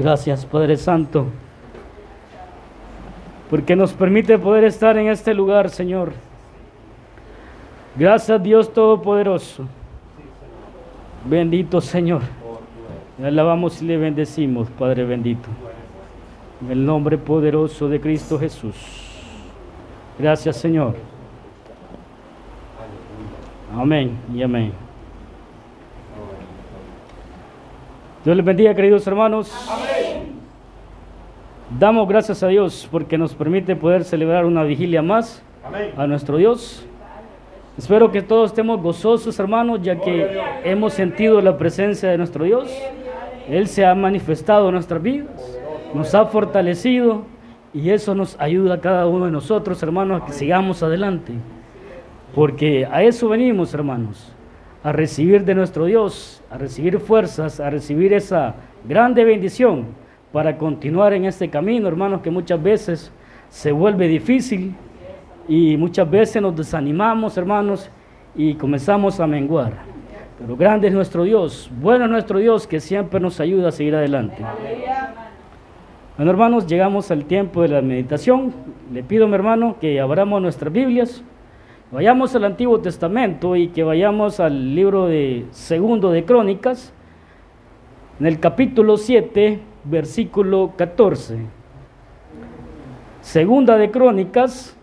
Gracias, Padre Santo, porque nos permite poder estar en este lugar, Señor. Gracias, Dios Todopoderoso. Bendito Señor. Le alabamos y le bendecimos, Padre bendito. En el nombre poderoso de Cristo Jesús. Gracias, Señor. Amén y amén. Dios les bendiga, queridos hermanos. Damos gracias a Dios porque nos permite poder celebrar una vigilia más a nuestro Dios. Espero que todos estemos gozosos, hermanos, ya que hemos sentido la presencia de nuestro Dios. Él se ha manifestado en nuestras vidas, nos ha fortalecido y eso nos ayuda a cada uno de nosotros, hermanos, a que sigamos adelante. Porque a eso venimos, hermanos, a recibir de nuestro Dios, a recibir fuerzas, a recibir esa grande bendición para continuar en este camino, hermanos, que muchas veces se vuelve difícil y muchas veces nos desanimamos, hermanos, y comenzamos a menguar. Pero grande es nuestro Dios, bueno es nuestro Dios que siempre nos ayuda a seguir adelante. Bueno, hermanos, llegamos al tiempo de la meditación. Le pido, mi hermano, que abramos nuestras Biblias. Vayamos al Antiguo Testamento y que vayamos al libro de Segundo de Crónicas, en el capítulo 7, versículo 14. Segunda de Crónicas,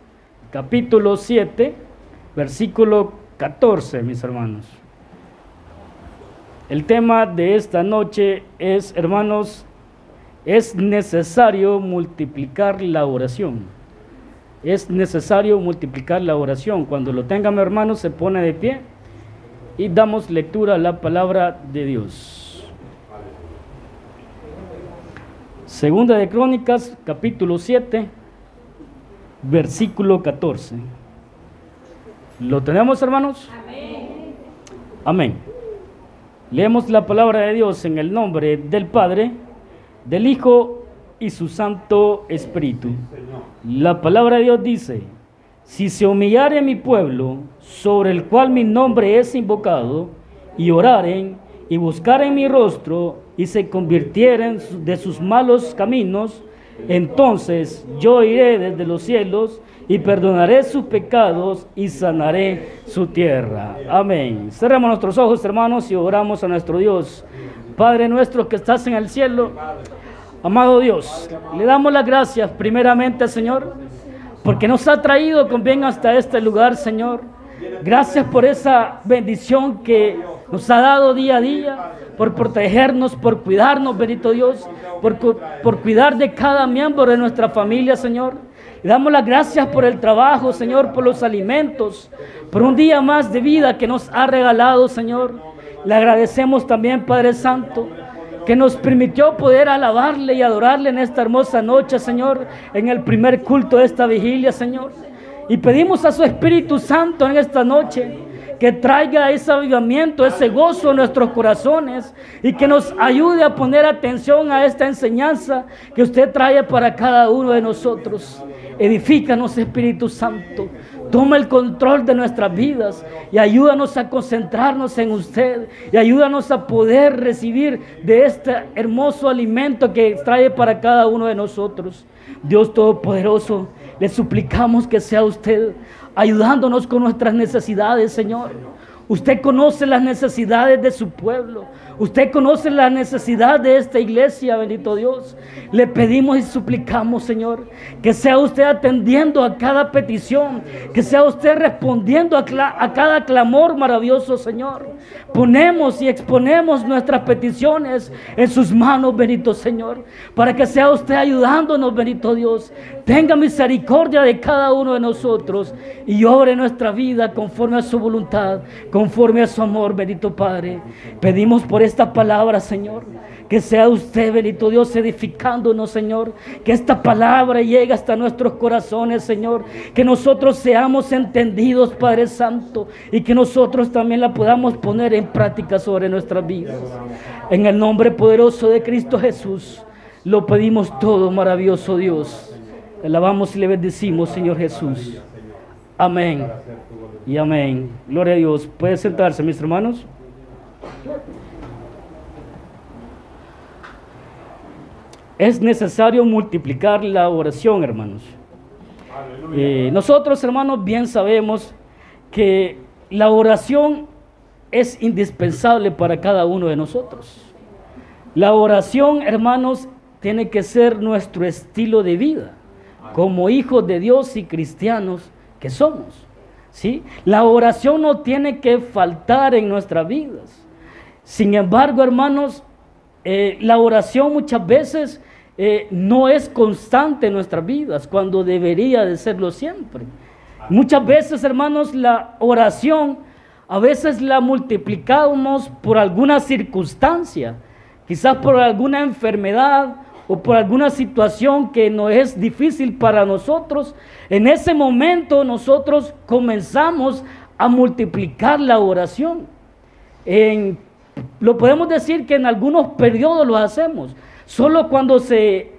capítulo 7, versículo 14, mis hermanos. El tema de esta noche es, hermanos, es necesario multiplicar la oración es necesario multiplicar la oración. Cuando lo tenga mi hermano, se pone de pie y damos lectura a la palabra de Dios. Segunda de Crónicas, capítulo 7, versículo 14. ¿Lo tenemos, hermanos? Amén. Amén. Leemos la palabra de Dios en el nombre del Padre, del Hijo y su Santo Espíritu. La palabra de Dios dice, si se humillare mi pueblo, sobre el cual mi nombre es invocado, y oraren y buscaren mi rostro, y se convirtieren de sus malos caminos, entonces yo iré desde los cielos y perdonaré sus pecados y sanaré su tierra. Amén. Cerramos nuestros ojos, hermanos, y oramos a nuestro Dios. Padre nuestro que estás en el cielo, Amado Dios, le damos las gracias primeramente, Señor, porque nos ha traído con bien hasta este lugar, Señor. Gracias por esa bendición que nos ha dado día a día, por protegernos, por cuidarnos, bendito Dios, por, por cuidar de cada miembro de nuestra familia, Señor. Le damos las gracias por el trabajo, Señor, por los alimentos, por un día más de vida que nos ha regalado, Señor. Le agradecemos también, Padre Santo que nos permitió poder alabarle y adorarle en esta hermosa noche, Señor, en el primer culto de esta vigilia, Señor. Y pedimos a su Espíritu Santo en esta noche que traiga ese avivamiento, ese gozo en nuestros corazones y que nos ayude a poner atención a esta enseñanza que usted trae para cada uno de nosotros. Edifícanos, Espíritu Santo. Toma el control de nuestras vidas y ayúdanos a concentrarnos en usted y ayúdanos a poder recibir de este hermoso alimento que trae para cada uno de nosotros. Dios Todopoderoso, le suplicamos que sea usted ayudándonos con nuestras necesidades, Señor. Usted conoce las necesidades de su pueblo. Usted conoce la necesidad de esta iglesia, bendito Dios. Le pedimos y suplicamos, Señor, que sea usted atendiendo a cada petición, que sea usted respondiendo a, cada clamor maravilloso, Señor. Ponemos y exponemos nuestras peticiones en sus manos, bendito Señor, para que sea usted ayudándonos, bendito Dios. Tenga misericordia de cada uno de nosotros y obre nuestra vida conforme a su voluntad, conforme a su amor, bendito Padre. Pedimos por esta palabra, Señor. Que sea usted, bendito Dios, edificándonos, Señor. Que esta palabra llegue hasta nuestros corazones, Señor. Que nosotros seamos entendidos, Padre Santo. Y que nosotros también la podamos poner en práctica sobre nuestras vidas. En el nombre poderoso de Cristo Jesús, lo pedimos todo, maravilloso Dios. Le alabamos y le bendecimos, Señor Jesús. Amén. Y amén. Gloria a Dios. ¿Puede sentarse, mis hermanos? Es necesario multiplicar la oración, hermanos. Eh, nosotros, hermanos, bien sabemos que la oración es indispensable para cada uno de nosotros. La oración, hermanos, tiene que ser nuestro estilo de vida, como hijos de Dios y cristianos que somos. ¿sí? La oración no tiene que faltar en nuestras vidas. Sin embargo, hermanos, eh, la oración muchas veces eh, no es constante en nuestras vidas, cuando debería de serlo siempre. Muchas veces, hermanos, la oración a veces la multiplicamos por alguna circunstancia, quizás por alguna enfermedad o por alguna situación que no es difícil para nosotros. En ese momento nosotros comenzamos a multiplicar la oración. Lo podemos decir que en algunos periodos lo hacemos, solo cuando se,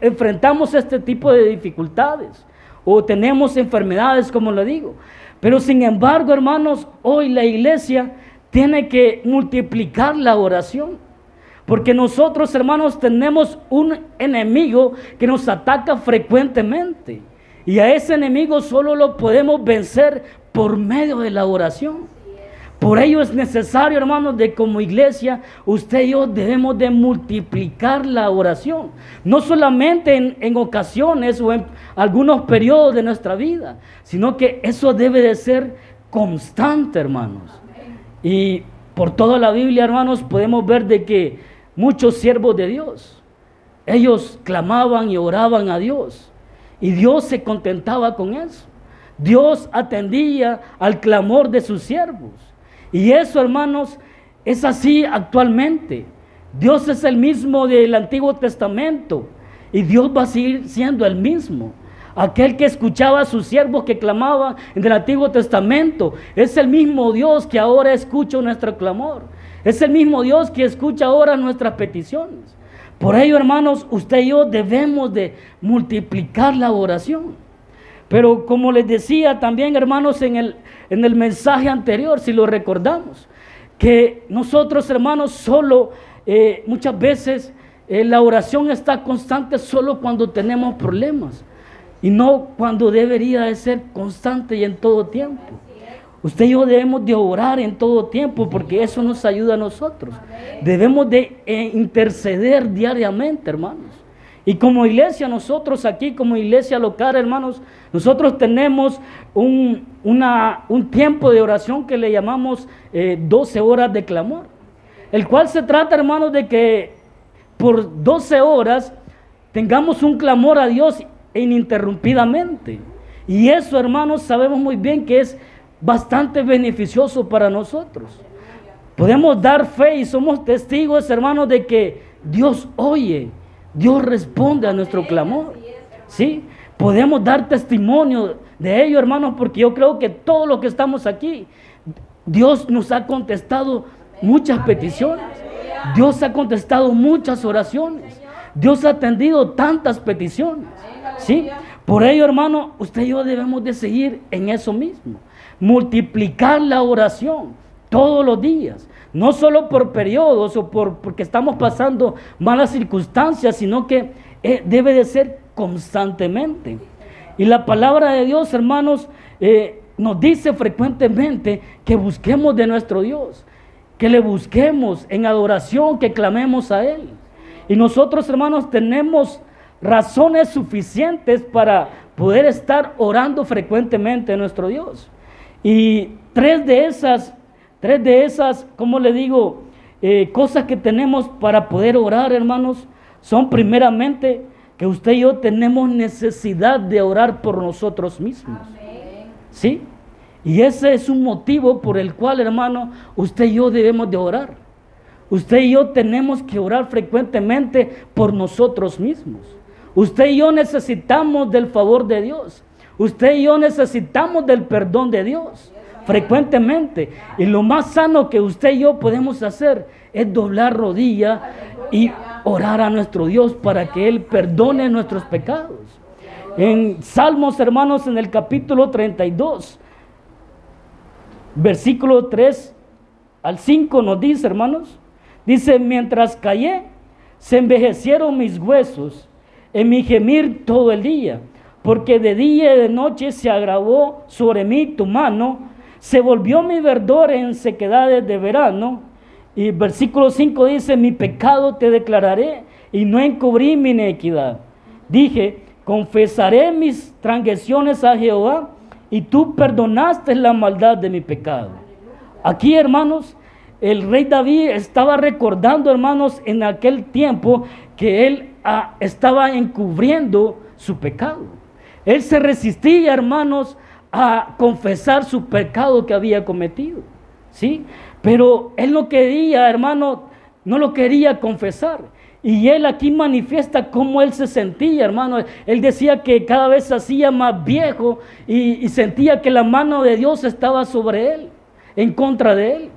enfrentamos a este tipo de dificultades o tenemos enfermedades, como lo digo. Pero sin embargo, hermanos, hoy la iglesia tiene que multiplicar la oración. Porque nosotros, hermanos, tenemos un enemigo que nos ataca frecuentemente. Y a ese enemigo solo lo podemos vencer por medio de la oración. Por ello es necesario, hermanos, de como iglesia, usted y yo debemos de multiplicar la oración. No solamente en, ocasiones o en algunos periodos de nuestra vida, sino que eso debe de ser constante, hermanos. Y por toda la Biblia, hermanos, podemos ver de que muchos siervos de Dios, ellos clamaban y oraban a Dios. Y Dios se contentaba con eso. Dios atendía al clamor de sus siervos. Y eso, hermanos, es así actualmente. Dios es el mismo del Antiguo Testamento y Dios va a seguir siendo el mismo. Aquel que escuchaba a sus siervos que clamaban en el Antiguo Testamento es el mismo Dios que ahora escucha nuestro clamor. Es el mismo Dios que escucha ahora nuestras peticiones. Por ello, hermanos, usted y yo debemos de multiplicar la oración. Pero como les decía también, hermanos, en el, en el mensaje anterior, si lo recordamos, que nosotros, hermanos, solo eh, muchas veces eh, la oración está constante solo cuando tenemos problemas y no cuando debería de ser constante y en todo tiempo. Usted y yo debemos de orar en todo tiempo porque eso nos ayuda a nosotros. Debemos de eh, interceder diariamente, hermanos. Y como iglesia, nosotros aquí, como iglesia local, hermanos, nosotros tenemos un, un tiempo de oración que le llamamos 12 eh, horas de clamor. El cual se trata, hermanos, de que por 12 horas tengamos un clamor a Dios ininterrumpidamente. Y eso, hermanos, sabemos muy bien que es bastante beneficioso para nosotros. Podemos dar fe y somos testigos, hermanos, de que Dios oye Dios responde a nuestro clamor. ¿Sí? Podemos dar testimonio de ello, hermanos, porque yo creo que todos los que estamos aquí, Dios nos ha contestado muchas peticiones. Dios ha contestado muchas oraciones. Dios ha atendido tantas peticiones. ¿Sí? Por ello, hermano, usted y yo debemos de seguir en eso mismo. Multiplicar la oración todos los días. No solo por periodos o por, porque estamos pasando malas circunstancias, sino que eh, debe de ser constantemente. Y la palabra de Dios, hermanos, eh, nos dice frecuentemente que busquemos de nuestro Dios, que le busquemos en adoración, que clamemos a Él. Y nosotros, hermanos, tenemos razones suficientes para poder estar orando frecuentemente a nuestro Dios. Y tres de esas Tres de esas, como le digo, eh, cosas que tenemos para poder orar, hermanos, son primeramente que usted y yo tenemos necesidad de orar por nosotros mismos. ¿Sí? Y ese es un motivo por el cual, hermano, usted y yo debemos de orar. Usted y yo tenemos que orar frecuentemente por nosotros mismos. Usted y yo necesitamos del favor de Dios. Usted y yo necesitamos del perdón de Dios frecuentemente. Y lo más sano que usted y yo podemos hacer es doblar rodilla y orar a nuestro Dios para que Él perdone nuestros pecados. En Salmos, hermanos, en el capítulo 32, versículo 3 al 5 nos dice, hermanos, dice, mientras callé, se envejecieron mis huesos en mi gemir todo el día, porque de día y de noche se agravó sobre mí tu mano, se volvió mi verdor en sequedades de verano. Y versículo 5 dice, mi pecado te declararé y no encubrí mi iniquidad. Dije, confesaré mis transgresiones a Jehová y tú perdonaste la maldad de mi pecado. Aquí, hermanos, el rey David estaba recordando, hermanos, en aquel tiempo que él ah, estaba encubriendo su pecado. Él se resistía, hermanos, a confesar su pecado que había cometido. ¿Sí? Pero él no quería, hermano, no lo quería confesar. Y él aquí manifiesta cómo él se sentía, hermano. Él decía que cada vez se hacía más viejo y, y, sentía que la mano de Dios estaba sobre él, en contra de él.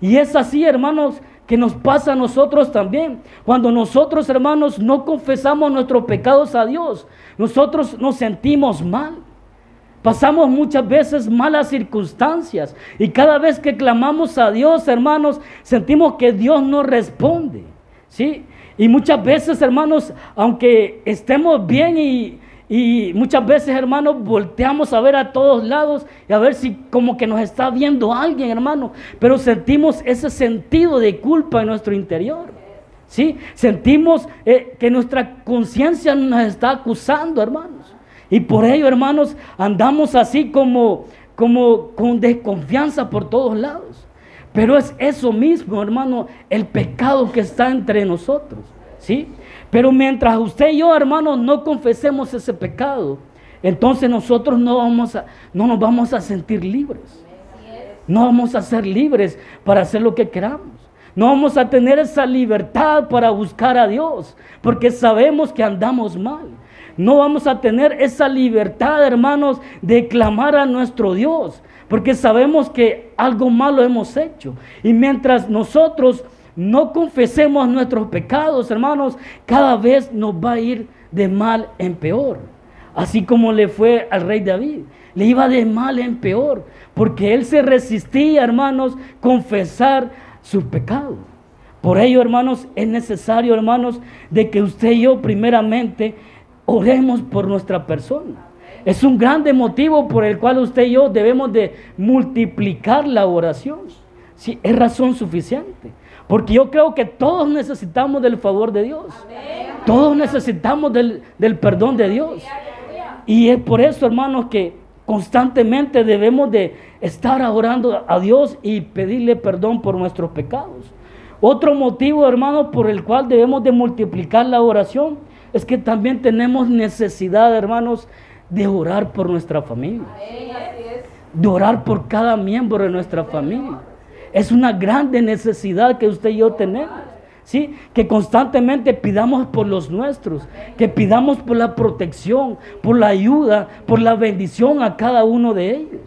Y es así, hermanos, que nos pasa a nosotros también. Cuando nosotros, hermanos, no confesamos nuestros pecados a Dios, nosotros nos sentimos mal. Pasamos muchas veces malas circunstancias y cada vez que clamamos a Dios, hermanos, sentimos que Dios no responde. ¿Sí? Y muchas veces, hermanos, aunque estemos bien y, muchas veces, hermanos, volteamos a ver a todos lados y a ver si como que nos está viendo alguien, hermano, pero sentimos ese sentido de culpa en nuestro interior. ¿Sí? Sentimos eh, que nuestra conciencia nos está acusando, hermanos. Y por ello, hermanos, andamos así como, como con desconfianza por todos lados. Pero es eso mismo, hermano, el pecado que está entre nosotros. ¿Sí? Pero mientras usted y yo, hermano, no confesemos ese pecado, entonces nosotros no, vamos a, no nos vamos a sentir libres. No vamos a ser libres para hacer lo que queramos. No vamos a tener esa libertad para buscar a Dios, porque sabemos que andamos mal. No vamos a tener esa libertad, hermanos, de clamar a nuestro Dios, porque sabemos que algo malo hemos hecho. Y mientras nosotros no confesemos nuestros pecados, hermanos, cada vez nos va a ir de mal en peor. Así como le fue al rey David. Le iba de mal en peor, porque él se resistía, hermanos, confesar su pecado. Por ello, hermanos, es necesario, hermanos, de que usted y yo primeramente oremos por nuestra persona. Es un grande motivo por el cual usted y yo debemos de multiplicar la oración. Sí, es razón suficiente. Porque yo creo que todos necesitamos del favor de Dios. Todos necesitamos del, del perdón de Dios. Y es por eso, hermanos, que constantemente debemos de estar orando a Dios y pedirle perdón por nuestros pecados. Otro motivo, hermanos, por el cual debemos de multiplicar la oración es que también tenemos necesidad, hermanos, de orar por nuestra familia. De orar por cada miembro de nuestra familia. Es una grande necesidad que usted y yo tenemos. ¿Sí? Que constantemente pidamos por los nuestros, que pidamos por la protección, por la ayuda, por la bendición a cada uno de ellos.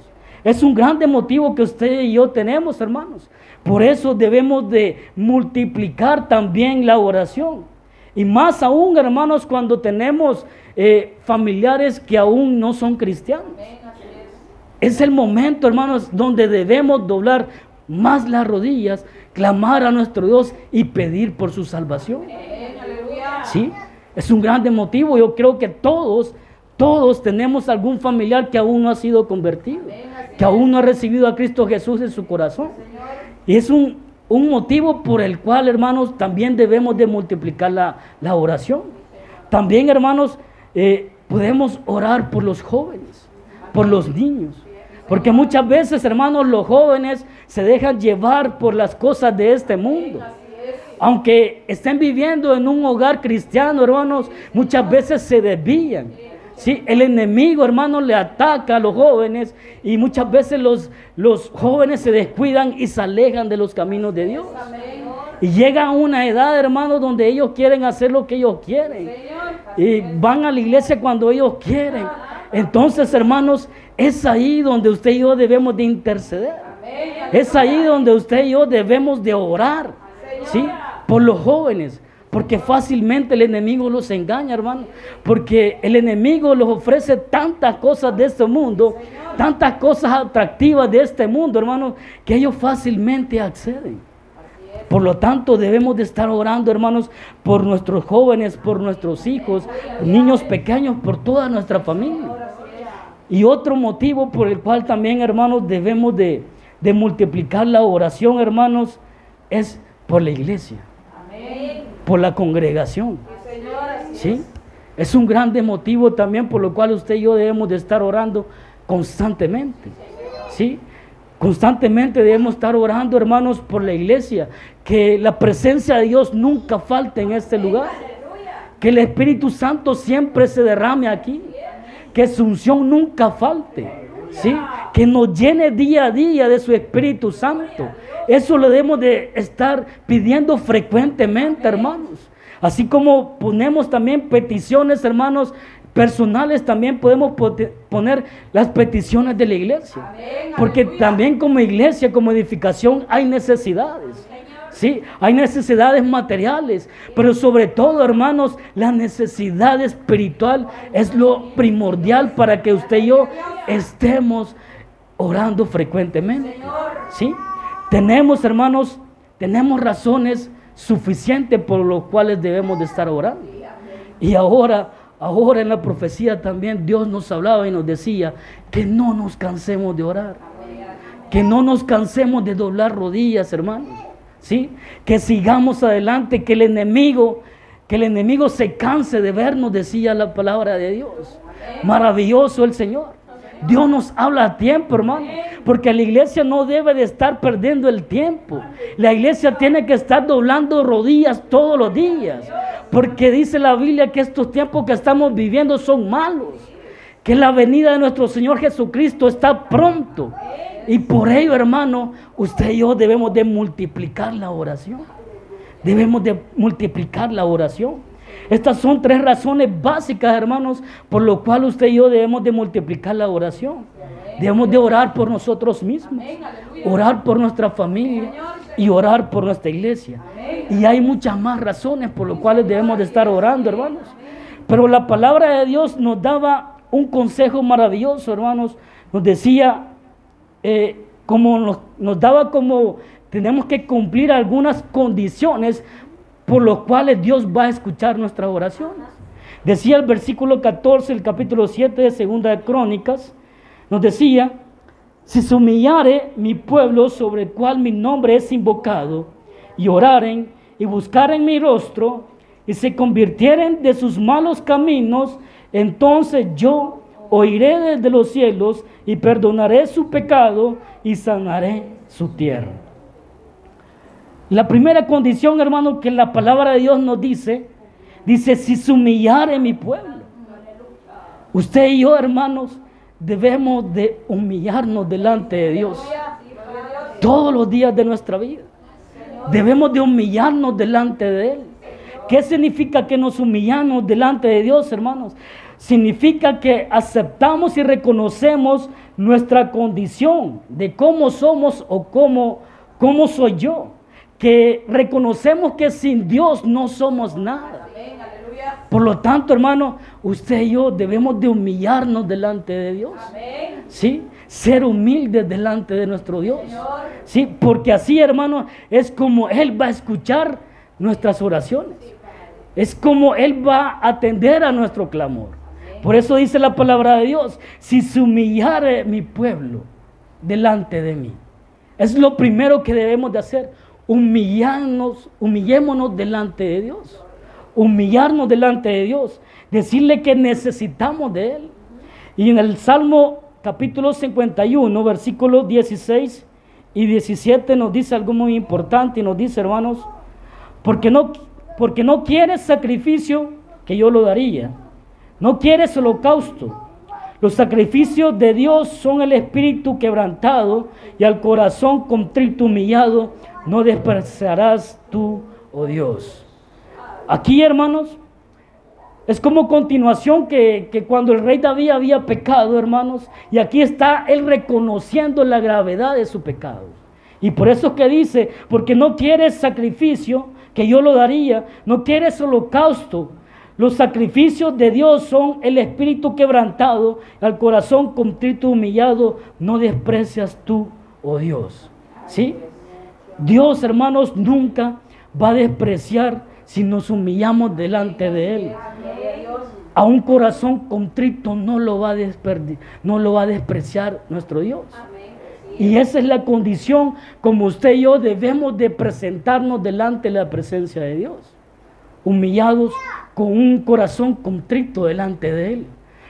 Es un grande motivo que usted y yo tenemos, hermanos. Por eso debemos de multiplicar también la oración. Y más aún, hermanos, cuando tenemos eh, familiares que aún no son cristianos. Es el momento, hermanos, donde debemos doblar más las rodillas, clamar a nuestro Dios y pedir por su salvación. Sí, es un grande motivo. Yo creo que todos, todos tenemos algún familiar que aún no ha sido convertido, que aún no ha recibido a Cristo Jesús en su corazón. Y es un, un motivo por el cual, hermanos, también debemos de multiplicar la, oración. También, hermanos, eh, podemos orar por los jóvenes, por los niños. Porque muchas veces, hermanos, los jóvenes se dejan llevar por las cosas de este mundo. Aunque estén viviendo en un hogar cristiano, hermanos, muchas veces se desvían. Sí, el enemigo, hermanos, le ataca a los jóvenes y muchas veces los, los jóvenes se descuidan y se alejan de los caminos de Dios. Y llega una edad, hermanos, donde ellos quieren hacer lo que ellos quieren. Y van a la iglesia cuando ellos quieren. Entonces, hermanos, es ahí donde usted y yo debemos de interceder. Es ahí donde usted y yo debemos de orar. ¿Sí? Por los jóvenes. Porque fácilmente el enemigo los engaña, hermano. Porque el enemigo les ofrece tantas cosas de este mundo, tantas cosas atractivas de este mundo, hermano, que ellos fácilmente acceden. Por lo tanto, debemos de estar orando, hermanos, por nuestros jóvenes, por nuestros hijos, niños pequeños, por toda nuestra familia. Y otro motivo por el cual también, hermanos, debemos de, multiplicar la oración, hermanos, es por la iglesia, por la congregación. ¿Sí? Es un grande motivo también por lo cual usted y yo debemos de estar orando constantemente. ¿Sí? Constantemente debemos estar orando, hermanos, por la iglesia. Que la presencia de Dios nunca falte en este lugar. Que el Espíritu Santo siempre se derrame aquí. Que su unción nunca falte. ¿sí? Que nos llene día a día de su Espíritu Santo. Eso lo debemos de estar pidiendo frecuentemente, hermanos. Así como ponemos también peticiones, hermanos, personales, también podemos poner las peticiones de la iglesia. Porque también como iglesia, como edificación, hay necesidades. Sí, hay necesidades materiales, pero sobre todo, hermanos, la necesidad espiritual es lo primordial para que usted y yo estemos orando frecuentemente. Sí, tenemos, hermanos, tenemos razones suficientes por los cuales debemos de estar orando. Y ahora, ahora en la profecía también Dios nos hablaba y nos decía que no nos cansemos de orar. Que no nos cansemos de doblar rodillas, hermanos. ¿sí? Que sigamos adelante, que el enemigo, que el enemigo se canse de vernos, decía la palabra de Dios. Maravilloso el Señor. Dios nos habla a tiempo, hermano, porque la iglesia no debe de estar perdiendo el tiempo. La iglesia tiene que estar doblando rodillas todos los días, porque dice la Biblia que estos tiempos que estamos viviendo son malos, que la venida de nuestro Señor Jesucristo está pronto. Y por ello, hermano, usted y yo debemos de multiplicar la oración. Debemos de multiplicar la oración. Estas son tres razones básicas, hermanos, por lo cual usted y yo debemos de multiplicar la oración. Debemos de orar por nosotros mismos, orar por nuestra familia y orar por nuestra iglesia. Y hay muchas más razones por las cuales debemos de estar orando, hermanos. Pero la palabra de Dios nos daba un consejo maravilloso, hermanos. Nos decía, eh, como nos, daba como tenemos que cumplir algunas condiciones por las cuales Dios va a escuchar nuestras oraciones. Decía el versículo 14, el capítulo 7 de Segunda de Crónicas, nos decía, si se humillare mi pueblo sobre el cual mi nombre es invocado, y oraren y buscaren mi rostro, y se convirtieren de sus malos caminos, entonces yo oiré desde los cielos y perdonaré su pecado y sanaré su tierra. La primera condición, hermano, que la palabra de Dios nos dice, dice, si se humillare mi pueblo. Usted y yo, hermanos, debemos de humillarnos delante de Dios todos los días de nuestra vida. Debemos de humillarnos delante de Él. ¿Qué significa que nos humillamos delante de Dios, hermanos? significa que aceptamos y reconocemos nuestra condición de cómo somos o cómo, cómo soy yo. Que reconocemos que sin Dios no somos nada. Por lo tanto, hermano, usted y yo debemos de humillarnos delante de Dios. ¿Sí? Ser humildes delante de nuestro Dios. ¿Sí? Porque así, hermano, es como Él va a escuchar nuestras oraciones. Es como Él va a atender a nuestro clamor. Por eso dice la palabra de Dios, si se humillare mi pueblo delante de mí. Es lo primero que debemos de hacer, humillarnos, humillémonos delante de Dios. Humillarnos delante de Dios, decirle que necesitamos de Él. Y en el Salmo capítulo 51, versículos 16 y 17 nos dice algo muy importante y nos dice, hermanos, porque no, porque no quieres sacrificio que yo lo daría no quieres holocausto. Los sacrificios de Dios son el espíritu quebrantado y al corazón contrito humillado no despreciarás tú, oh Dios. Aquí, hermanos, es como continuación que, que, cuando el rey David había pecado, hermanos, y aquí está él reconociendo la gravedad de su pecado. Y por eso que dice, porque no quieres sacrificio, que yo lo daría, no quieres holocausto, los sacrificios de Dios son el espíritu quebrantado, al corazón contrito humillado, no desprecias tú, oh Dios. ¿Sí? Dios, hermanos, nunca va a despreciar si nos humillamos delante de Él. A un corazón contrito no lo va a, no lo va a despreciar nuestro Dios. Y esa es la condición como usted y yo debemos de presentarnos delante de la presencia de Dios. Humillados con un corazón contrito delante de Él.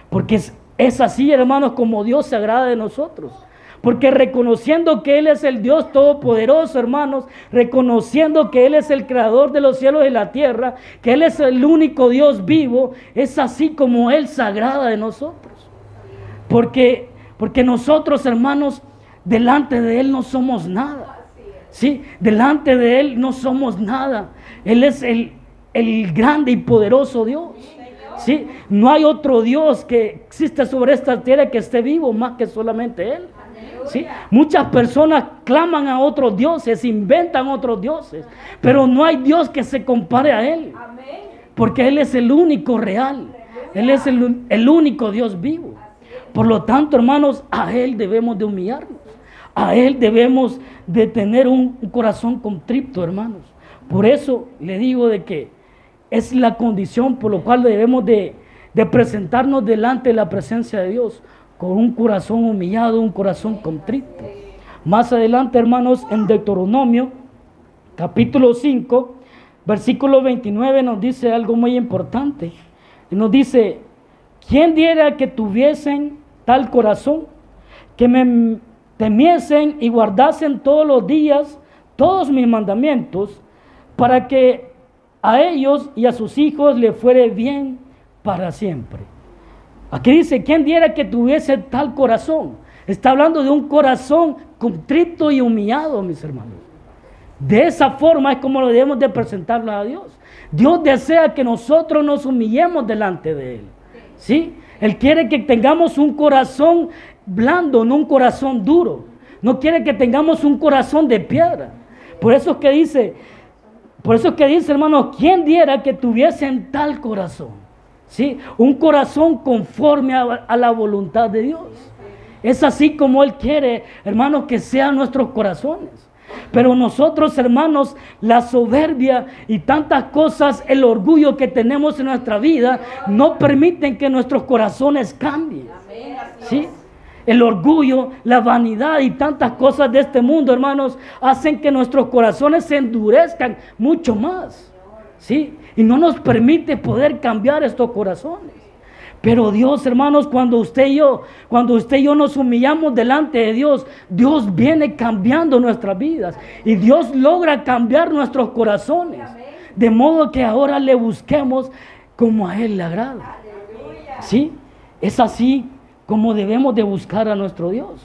Porque es, así, hermanos, como Dios se agrada de nosotros. Porque reconociendo que Él es el Dios Todopoderoso, hermanos, reconociendo que Él es el creador de los cielos y la tierra, que Él es el único Dios vivo, es así como Él se agrada de nosotros. Porque, porque nosotros, hermanos, delante de Él no somos nada. Sí, delante de Él no somos nada. Él es el, el grande y poderoso Dios. ¿sí? No hay otro Dios que exista sobre esta tierra que esté vivo más que solamente Él. ¿sí? Muchas personas claman a otros dioses, inventan otros dioses, pero no hay Dios que se compare a Él. Porque Él es el único real. Él es el, único Dios vivo. Por lo tanto, hermanos, a Él debemos de humillarnos. A Él debemos de tener un, corazón contrito, hermanos. Por eso le digo de que es la condición por lo cual debemos de, presentarnos delante de la presencia de Dios con un corazón humillado, un corazón contrito. Más adelante, hermanos, en Deuteronomio, capítulo 5, versículo 29, nos dice algo muy importante. Nos dice, ¿quién diera que tuviesen tal corazón, que me temiesen y guardasen todos los días todos mis mandamientos, para que a ellos y a sus hijos le fuere bien para siempre? Aquí dice, ¿quién diera que tuviese tal corazón? Está hablando de un corazón contrito y humillado, mis hermanos. De esa forma es como lo debemos de presentarlo a Dios. Dios desea que nosotros nos humillemos delante de Él. ¿Sí? Él quiere que tengamos un corazón blando, no un corazón duro. No quiere que tengamos un corazón de piedra. Por eso es que dice, por eso es que dice, hermanos, ¿quién diera que tuviesen tal corazón? ¿sí? Un corazón conforme a, la voluntad de Dios. Es así como Él quiere, hermanos, que sean nuestros corazones. Pero nosotros, hermanos, la soberbia y tantas cosas, el orgullo que tenemos en nuestra vida, no permiten que nuestros corazones cambien. ¿Sí? El orgullo, la vanidad y tantas cosas de este mundo, hermanos, hacen que nuestros corazones se endurezcan mucho más. ¿Sí? y no nos permite poder cambiar estos corazones. Pero Dios, hermanos, cuando usted y yo, cuando usted y yo nos humillamos delante de Dios, Dios viene cambiando nuestras vidas y Dios logra cambiar nuestros corazones. De modo que ahora le busquemos como a Él le agrada. ¿Sí? Es así como debemos de buscar a nuestro Dios.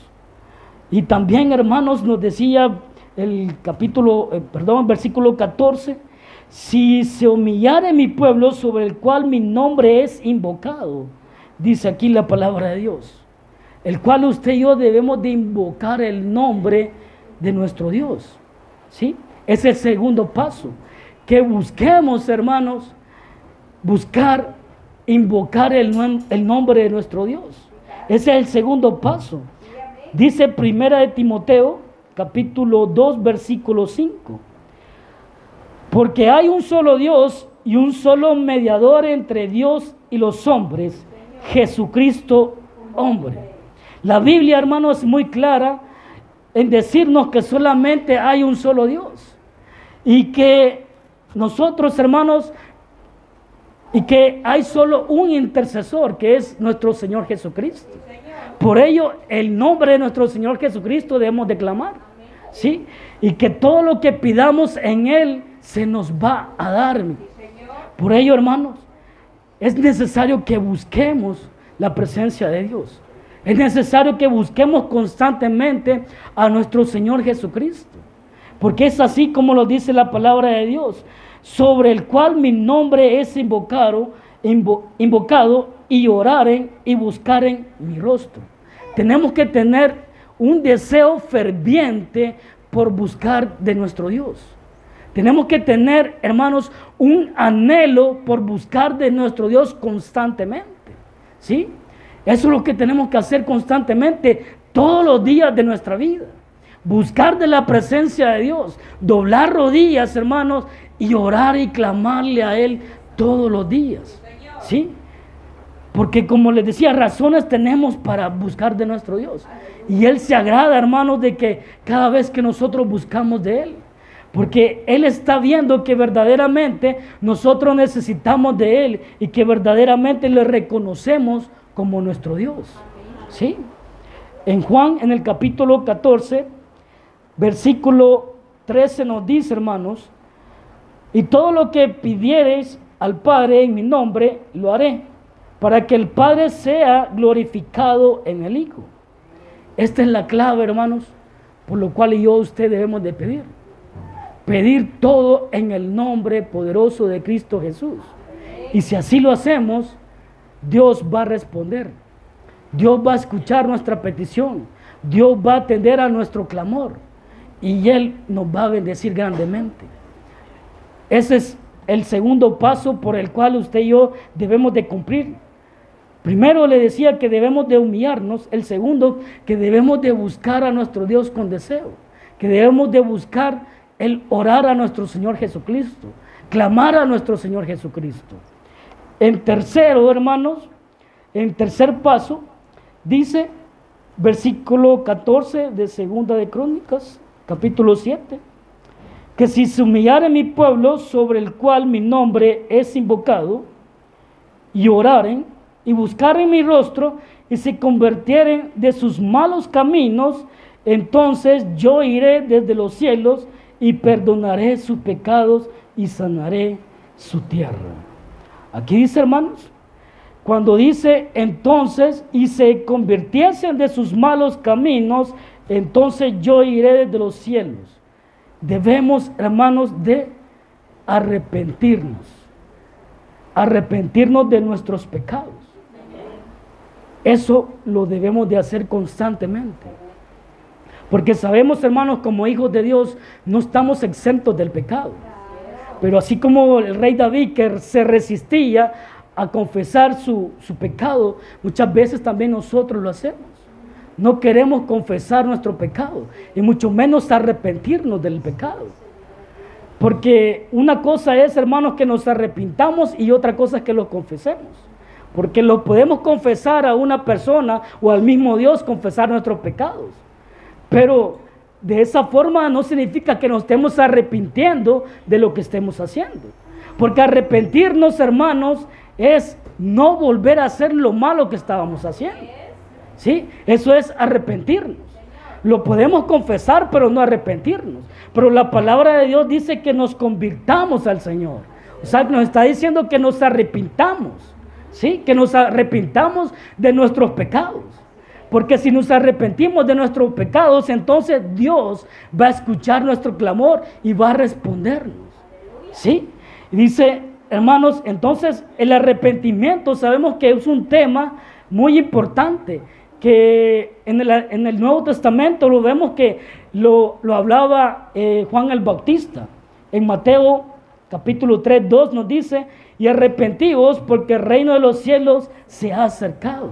Y también, hermanos, nos decía el capítulo, eh, perdón, versículo 14 si se humillare mi pueblo sobre el cual mi nombre es invocado, dice aquí la palabra de Dios, el cual usted y yo debemos de invocar el nombre de nuestro Dios. ¿Sí? Es el segundo paso. Que busquemos, hermanos, buscar, invocar el, el nombre de nuestro Dios. Ese es el segundo paso. Dice Primera de Timoteo, capítulo 2, versículo 5. Porque hay un solo Dios y un solo mediador entre Dios y los hombres, Jesucristo hombre. La Biblia, hermanos, es muy clara en decirnos que solamente hay un solo Dios. Y que nosotros, hermanos, y que hay solo un intercesor, que es nuestro Señor Jesucristo. Por ello, el nombre de nuestro Señor Jesucristo debemos declamar. ¿Sí? Y que todo lo que pidamos en Él se nos va a dar. Por ello, hermanos, es necesario que busquemos la presencia de Dios. Es necesario que busquemos constantemente a nuestro Señor Jesucristo. Porque es así como lo dice la palabra de Dios, sobre el cual mi nombre es invocado, invocado y oraren y buscaren mi rostro. Tenemos que tener un deseo ferviente por buscar de nuestro Dios. Tenemos que tener, hermanos, un anhelo por buscar de nuestro Dios constantemente. ¿Sí? Eso es lo que tenemos que hacer constantemente todos los días de nuestra vida. buscar de la presencia de Dios, doblar rodillas, hermanos, y orar y clamarle a Él todos los días. ¿Sí? Porque como les decía, razones tenemos para buscar de nuestro Dios. Y Él se agrada, hermanos, de que cada vez que nosotros buscamos de Él. Porque Él está viendo que verdaderamente nosotros necesitamos de Él y que verdaderamente le reconocemos como nuestro Dios. ¿Sí? En Juan, en el capítulo 14, versículo 13 nos dice, hermanos, y todo lo que pidiereis al Padre en mi nombre, lo haré, para que el Padre sea glorificado en el Hijo. Esta es la clave, hermanos, por lo cual yo y usted debemos de pedir. Pedir todo en el nombre poderoso de Cristo Jesús. Y si así lo hacemos, Dios va a responder. Dios va a escuchar nuestra petición. Dios va a atender a nuestro clamor. Y Él nos va a bendecir grandemente. Ese es el segundo paso por el cual usted y yo debemos de cumplir. Primero le decía que debemos de humillarnos. El segundo, que debemos de buscar a nuestro Dios con deseo. Que debemos de buscar el orar a nuestro Señor Jesucristo. Clamar a nuestro Señor Jesucristo. En tercero, hermanos, en tercer paso, dice versículo 14 de Segunda de Crónicas, capítulo 7, que si se humillare mi pueblo sobre el cual mi nombre es invocado, y oraren y buscaren mi rostro y se convirtieren de sus malos caminos, entonces yo iré desde los cielos y perdonaré sus pecados y sanaré su tierra. Aquí dice, hermanos, cuando dice entonces y se convirtiesen de sus malos caminos, entonces yo iré desde los cielos. Debemos, hermanos, de arrepentirnos. Arrepentirnos de nuestros pecados. Eso lo debemos de hacer constantemente. Porque sabemos, hermanos, como hijos de Dios, no estamos exentos del pecado. Pero así como el rey David que se resistía a confesar su, su, pecado, muchas veces también nosotros lo hacemos. No queremos confesar nuestro pecado y mucho menos arrepentirnos del pecado. Porque una cosa es, hermanos, que nos arrepintamos y otra cosa es que lo confesemos. Porque lo podemos confesar a una persona o al mismo Dios confesar nuestros pecados. Pero de esa forma no significa que nos estemos arrepintiendo de lo que estemos haciendo. Porque arrepentirnos, hermanos, es no volver a hacer lo malo que estábamos haciendo. ¿Sí? Eso es arrepentirnos. Lo podemos confesar, pero no arrepentirnos. Pero la palabra de Dios dice que nos convirtamos al Señor. O sea, nos está diciendo que nos arrepintamos. ¿Sí? Que nos arrepintamos de nuestros pecados. Porque si nos arrepentimos de nuestros pecados, entonces Dios va a escuchar nuestro clamor y va a respondernos. ¿Sí? dice, hermanos, entonces el arrepentimiento sabemos que es un tema muy importante, que en el, Nuevo Testamento lo vemos que lo, hablaba eh, Juan el Bautista. En Mateo capítulo 3, 2 nos dice, y arrepentíos porque el reino de los cielos se ha acercado.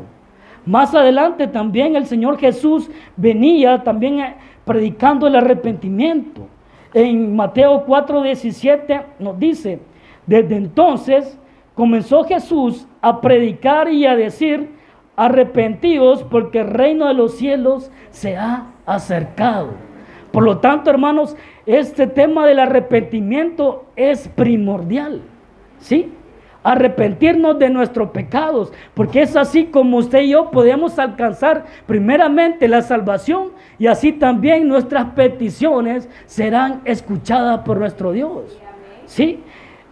Más adelante también el Señor Jesús venía también eh, predicando el arrepentimiento. En Mateo 4, 17 nos dice, desde entonces comenzó Jesús a predicar y a decir, arrepentidos porque el reino de los cielos se ha acercado. Por lo tanto, hermanos, este tema del arrepentimiento es primordial. ¿Sí? arrepentirnos de nuestros pecados, porque es así como usted y yo podemos alcanzar primeramente la salvación y así también nuestras peticiones serán escuchadas por nuestro Dios. ¿Sí?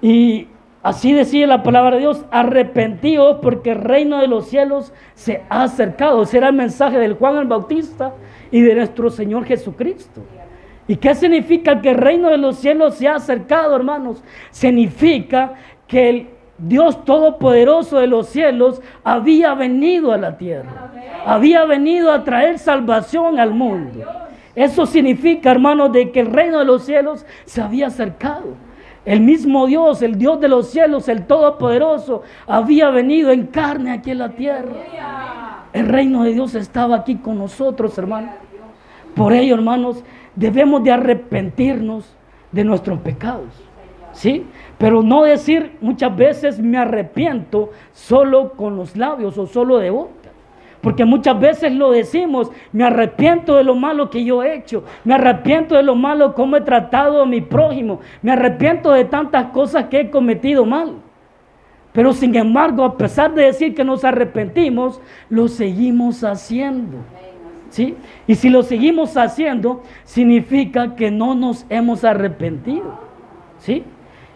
Y así decía la palabra de Dios, arrepentidos porque el reino de los cielos se ha acercado. Será el mensaje del Juan el Bautista y de nuestro Señor Jesucristo. ¿Y qué significa que el reino de los cielos se ha acercado, hermanos? Significa que el Dios Todopoderoso de los cielos había venido a la tierra. Había venido a traer salvación al mundo. Eso significa, hermanos, de que el reino de los cielos se había acercado. El mismo Dios, el Dios de los cielos, el Todopoderoso, había venido en carne aquí en la tierra. El reino de Dios estaba aquí con nosotros, hermanos. Por ello, hermanos, debemos de arrepentirnos de nuestros pecados. ¿Sí? Pero no decir muchas veces me arrepiento solo con los labios o solo de boca. Porque muchas veces lo decimos, me arrepiento de lo malo que yo he hecho, me arrepiento de lo malo como he tratado a mi prójimo, me arrepiento de tantas cosas que he cometido mal. Pero sin embargo, a pesar de decir que nos arrepentimos, lo seguimos haciendo. ¿Sí? Y si lo seguimos haciendo, significa que no nos hemos arrepentido. ¿Sí?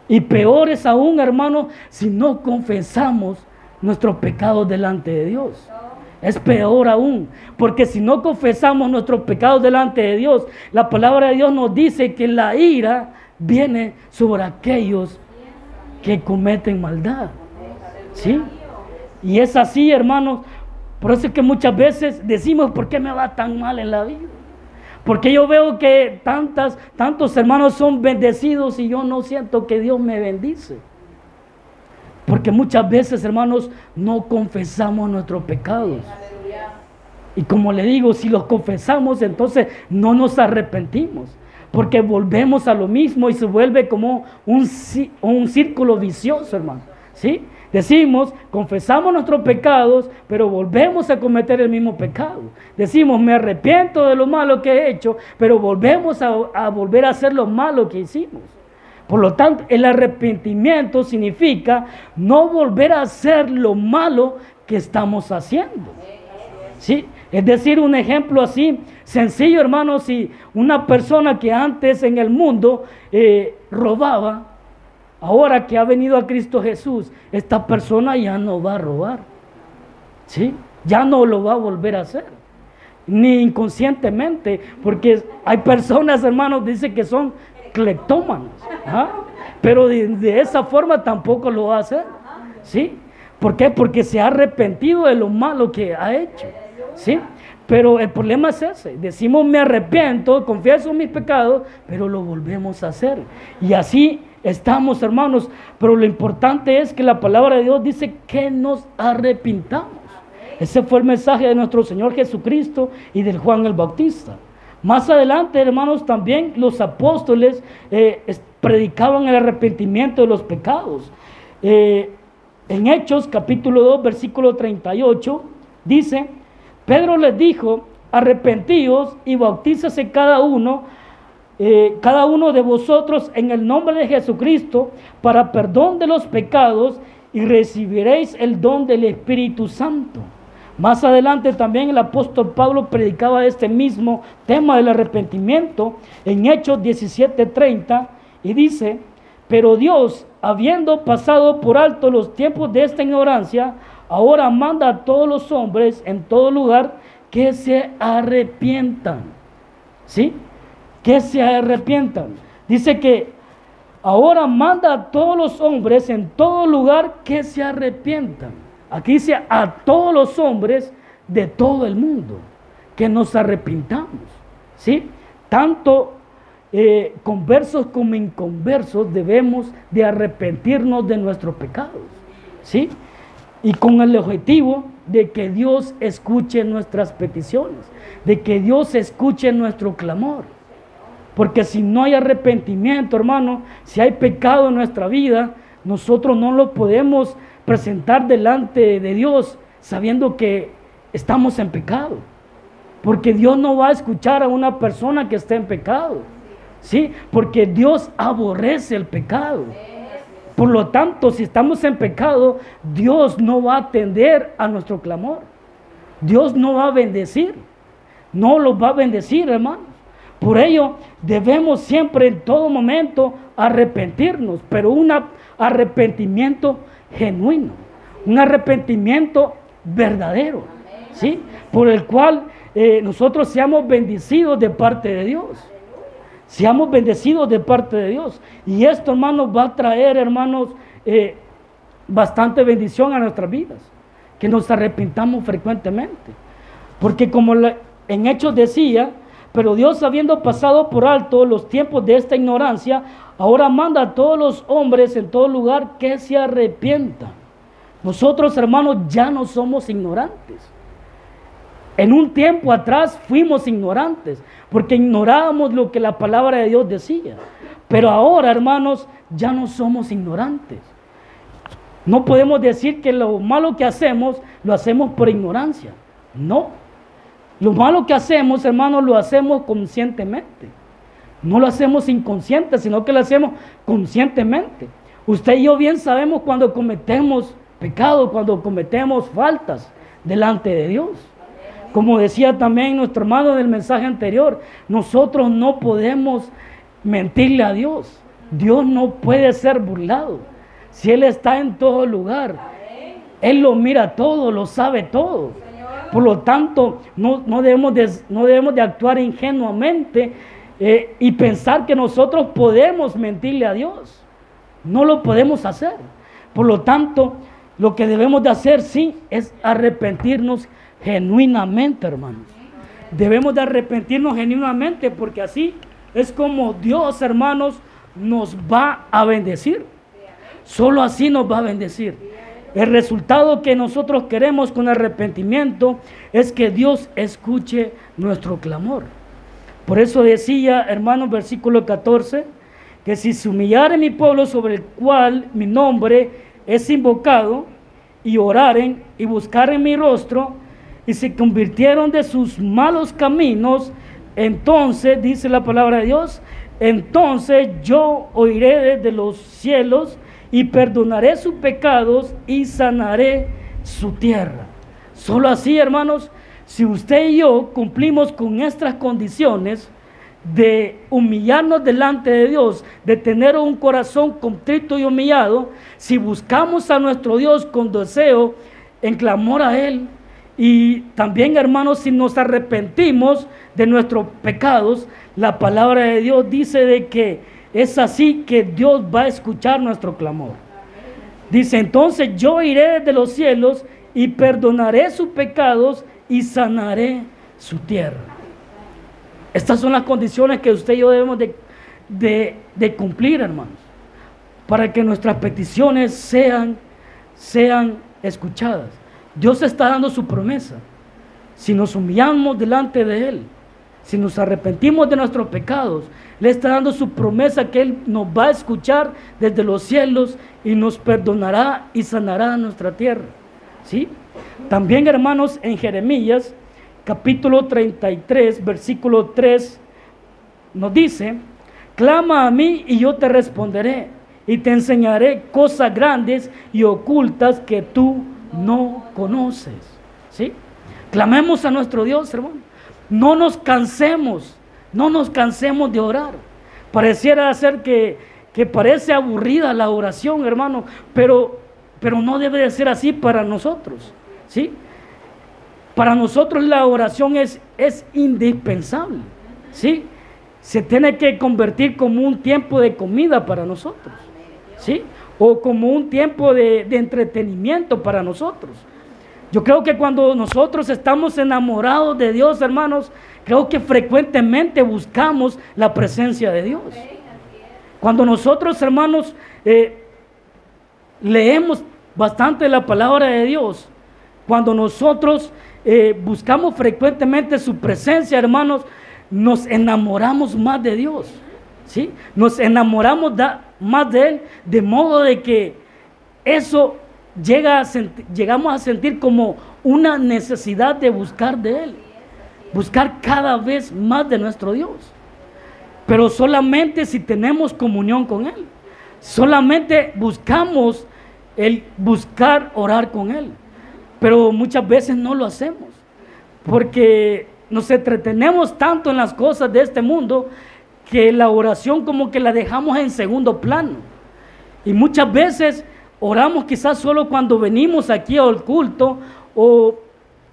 Y peor es aún, hermano, si no confesamos nuestros pecados delante de Dios. Es peor aún, porque si no confesamos nuestros pecados delante de Dios, la palabra de Dios nos dice que la ira viene sobre aquellos que cometen maldad. ¿Sí? Y es así, hermanos. Por eso es que muchas veces decimos, ¿por qué me va tan mal en la vida? Porque yo veo que tantas, tantos hermanos son bendecidos y yo no siento que Dios me bendice. Porque muchas veces, hermanos, no confesamos nuestros pecados. Y como le digo, si los confesamos, entonces no nos arrepentimos. Porque volvemos a lo mismo y se vuelve como un, un círculo vicioso, hermano. ¿Sí? Decimos, confesamos nuestros pecados, pero volvemos a cometer el mismo pecado. Decimos, me arrepiento de lo malo que he hecho, pero volvemos a, a volver a hacer lo malo que hicimos. Por lo tanto, el arrepentimiento significa no volver a hacer lo malo que estamos haciendo. ¿Sí? Es decir, un ejemplo así sencillo, hermano, si una persona que antes en el mundo eh, robaba, ahora que ha venido a Cristo Jesús, esta persona ya no va a robar. ¿Sí? Ya no lo va a volver a hacer. Ni inconscientemente, porque hay personas, hermanos, dice que son cleptómanos. ¿ah? Pero de, esa forma tampoco lo va a hacer. ¿Sí? ¿Por qué? Porque se ha arrepentido de lo malo que ha hecho. ¿Sí? Pero el problema es ese. Decimos me arrepiento, confieso mis pecados, pero lo volvemos a hacer. Y así estamos, hermanos. Pero lo importante es que la palabra de Dios dice que nos arrepintamos. Ese fue el mensaje de nuestro Señor Jesucristo y del Juan el Bautista. Más adelante, hermanos, también los apóstoles eh, predicaban el arrepentimiento de los pecados. Eh, en Hechos capítulo 2, versículo 38, dice, Pedro les dijo, arrepentíos y bautízase cada uno, eh, cada uno de vosotros en el nombre de Jesucristo para perdón de los pecados y recibiréis el don del Espíritu Santo. Más adelante también el apóstol Pablo predicaba este mismo tema del arrepentimiento en Hechos 17:30 y dice, pero Dios, habiendo pasado por alto los tiempos de esta ignorancia, ahora manda a todos los hombres en todo lugar que se arrepientan. ¿Sí? Que se arrepientan. Dice que ahora manda a todos los hombres en todo lugar que se arrepientan. Aquí dice a todos los hombres de todo el mundo que nos arrepintamos. ¿Sí? Tanto eh, conversos como inconversos debemos de arrepentirnos de nuestros pecados. ¿Sí? Y con el objetivo de que Dios escuche nuestras peticiones, de que Dios escuche nuestro clamor. Porque si no hay arrepentimiento, hermano, si hay pecado en nuestra vida, nosotros no lo podemos presentar delante de Dios sabiendo que estamos en pecado. Porque Dios no va a escuchar a una persona que esté en pecado. ¿Sí? Porque Dios aborrece el pecado. Por lo tanto, si estamos en pecado, Dios no va a atender a nuestro clamor. Dios no va a bendecir. No los va a bendecir, hermanos. Por ello, debemos siempre en todo momento arrepentirnos, pero un arrepentimiento genuino, un arrepentimiento verdadero, ¿sí? Por el cual eh, nosotros seamos bendecidos de parte de Dios. Seamos bendecidos de parte de Dios. Y esto, hermanos, va a traer, hermanos, eh, bastante bendición a nuestras vidas. Que nos arrepintamos frecuentemente. Porque como en Hechos decía, pero Dios habiendo pasado por alto los tiempos de esta ignorancia, Ahora manda a todos los hombres en todo lugar que se arrepientan. Nosotros, hermanos, ya no somos ignorantes. En un tiempo atrás fuimos ignorantes, porque ignorábamos lo que la palabra de Dios decía. Pero ahora, hermanos, ya no somos ignorantes. No podemos decir que lo malo que hacemos lo hacemos por ignorancia. No. Lo malo que hacemos, hermanos, lo hacemos conscientemente. No lo hacemos inconsciente, sino que lo hacemos conscientemente. Usted y yo bien sabemos cuando cometemos pecado, cuando cometemos faltas delante de Dios. Como decía también nuestro hermano del mensaje anterior, nosotros no podemos mentirle a Dios. Dios no puede ser burlado. Si Él está en todo lugar, Él lo mira todo, lo sabe todo. Por lo tanto, no, debemos, de, no debemos de actuar ingenuamente eh, y pensar que nosotros podemos mentirle a Dios. No lo podemos hacer. Por lo tanto, lo que debemos de hacer, sí, es arrepentirnos genuinamente, hermanos. Debemos de arrepentirnos genuinamente porque así es como Dios, hermanos, nos va a bendecir. Solo así nos va a bendecir. El resultado que nosotros queremos con arrepentimiento es que Dios escuche nuestro clamor. Por eso decía, hermanos, versículo 14, que si se humillare mi pueblo sobre el cual mi nombre es invocado, y oraren y buscaren mi rostro, y se convirtieron de sus malos caminos, entonces, dice la palabra de Dios, entonces yo oiré desde los cielos y perdonaré sus pecados y sanaré su tierra. Solo así, hermanos, si usted y yo cumplimos con estas condiciones de humillarnos delante de Dios, de tener un corazón contrito y humillado, si buscamos a nuestro Dios con deseo, en clamor a Él, y también, hermanos, si nos arrepentimos de nuestros pecados, la palabra de Dios dice de que es así que Dios va a escuchar nuestro clamor. Dice, entonces yo iré de los cielos y perdonaré sus pecados y sanaré su tierra. Estas son las condiciones que usted y yo debemos de, cumplir, hermanos, para que nuestras peticiones sean, sean escuchadas. Dios está dando su promesa. Si nos humillamos delante de Él, si nos arrepentimos de nuestros pecados, le está dando su promesa que Él nos va a escuchar desde los cielos y nos perdonará y sanará nuestra tierra. ¿Sí? También, hermanos, en Jeremías, capítulo 33, versículo 3, nos dice, clama a mí y yo te responderé y te enseñaré cosas grandes y ocultas que tú no conoces. ¿Sí? Clamemos a nuestro Dios, hermano. No nos cansemos, no nos cansemos de orar. Pareciera ser que, que parece aburrida la oración, hermano, pero, pero no debe de ser así para nosotros. ¿Sí? Para nosotros la oración es, es indispensable. ¿Sí? Se tiene que convertir como un tiempo de comida para nosotros. ¿Sí? o como un tiempo de, entretenimiento para nosotros. Yo creo que cuando nosotros estamos enamorados de Dios, hermanos, creo que frecuentemente buscamos la presencia de Dios. Cuando nosotros, hermanos, eh, leemos bastante la palabra de Dios, cuando nosotros eh, buscamos frecuentemente su presencia, hermanos, nos enamoramos más de Dios. ¿sí? Nos enamoramos más de Él, de modo de que eso llega a llegamos a sentir como una necesidad de buscar de Él, buscar cada vez más de nuestro Dios. Pero solamente si tenemos comunión con Él, solamente buscamos el buscar orar con Él. Pero muchas veces no lo hacemos, porque nos entretenemos tanto en las cosas de este mundo que la oración como que la dejamos en segundo plano. Y muchas veces oramos quizás solo cuando venimos aquí al culto o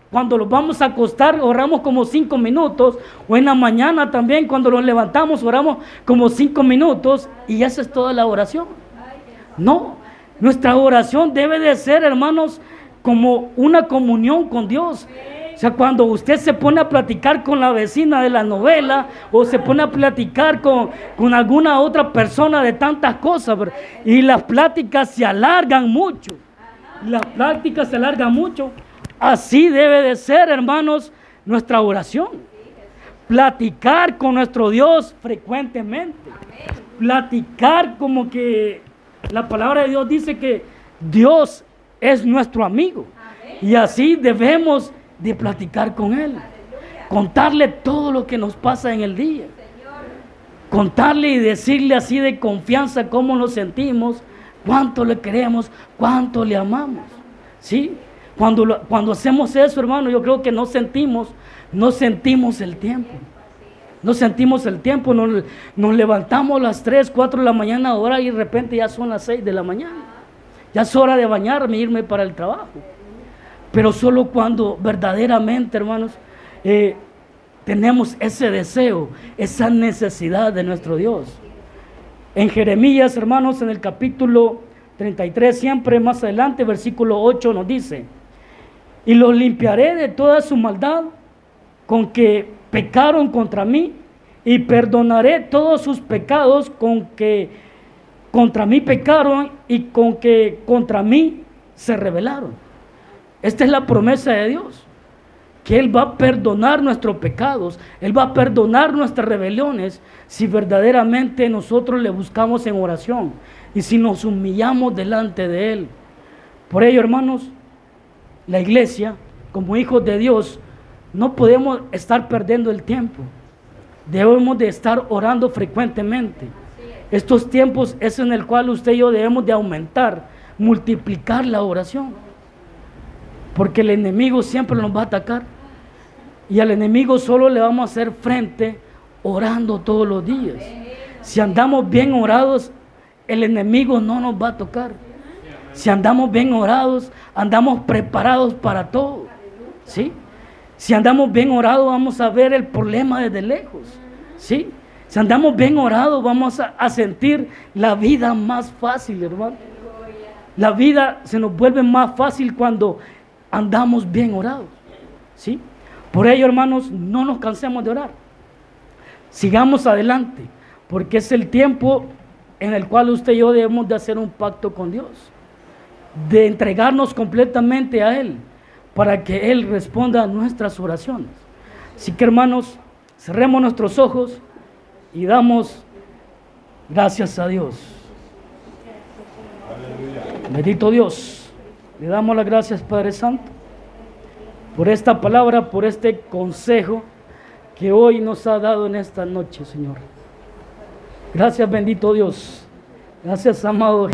cuando nos vamos a acostar oramos como cinco minutos o en la mañana también cuando nos levantamos oramos como cinco minutos y esa es toda la oración. No, nuestra oración debe de ser, hermanos, como una comunión con Dios. O sea, cuando usted se pone a platicar con la vecina de la novela o se pone a platicar con, con alguna otra persona de tantas cosas y las pláticas se alargan mucho. Las pláticas se alargan mucho. Así debe de ser, hermanos, nuestra oración. Platicar con nuestro Dios frecuentemente. Platicar como que la palabra de Dios dice que Dios es nuestro amigo. Y así debemos de platicar con Él. Contarle todo lo que nos pasa en el día. Contarle y decirle así de confianza cómo nos sentimos, cuánto le queremos, cuánto le amamos. ¿Sí? Cuando, cuando hacemos eso, hermano, yo creo que no sentimos, no sentimos el tiempo. No sentimos el tiempo, nos, nos levantamos a las 3, 4 de la mañana ahora y de repente ya son las 6 de la mañana. Ya es hora de bañarme, irme para el trabajo. Pero solo cuando verdaderamente, hermanos, eh, tenemos ese deseo, esa necesidad de nuestro Dios. En Jeremías, hermanos, en el capítulo 33, siempre más adelante, versículo 8 nos dice, y los limpiaré de toda su maldad con que pecaron contra mí, y perdonaré todos sus pecados con que contra mí pecaron y con que contra mí se rebelaron. Esta es la promesa de Dios, que Él va a perdonar nuestros pecados, Él va a perdonar nuestras rebeliones si verdaderamente nosotros le buscamos en oración y si nos humillamos delante de Él. Por ello, hermanos, la iglesia, como hijos de Dios, no podemos estar perdiendo el tiempo. Debemos de estar orando frecuentemente. Estos tiempos es en el cual usted y yo debemos de aumentar, multiplicar la oración. Porque el enemigo siempre nos va a atacar. Y al enemigo solo le vamos a hacer frente orando todos los días. Si andamos bien orados, el enemigo no nos va a tocar. Si andamos bien orados, andamos preparados para todo. ¿Sí? Si andamos bien orados, vamos a ver el problema desde lejos. ¿Sí? Si andamos bien orados, vamos a, sentir la vida más fácil, hermano. La vida se nos vuelve más fácil cuando andamos bien orados. ¿Sí? Por ello, hermanos, no nos cansemos de orar. Sigamos adelante, porque es el tiempo en el cual usted y yo debemos de hacer un pacto con Dios, de entregarnos completamente a Él para que Él responda a nuestras oraciones. Así que hermanos, cerremos nuestros ojos y damos gracias a Dios. Bendito Dios, le damos las gracias Padre Santo por esta palabra, por este consejo que hoy nos ha dado en esta noche, Señor. Gracias, bendito Dios. Gracias, amado.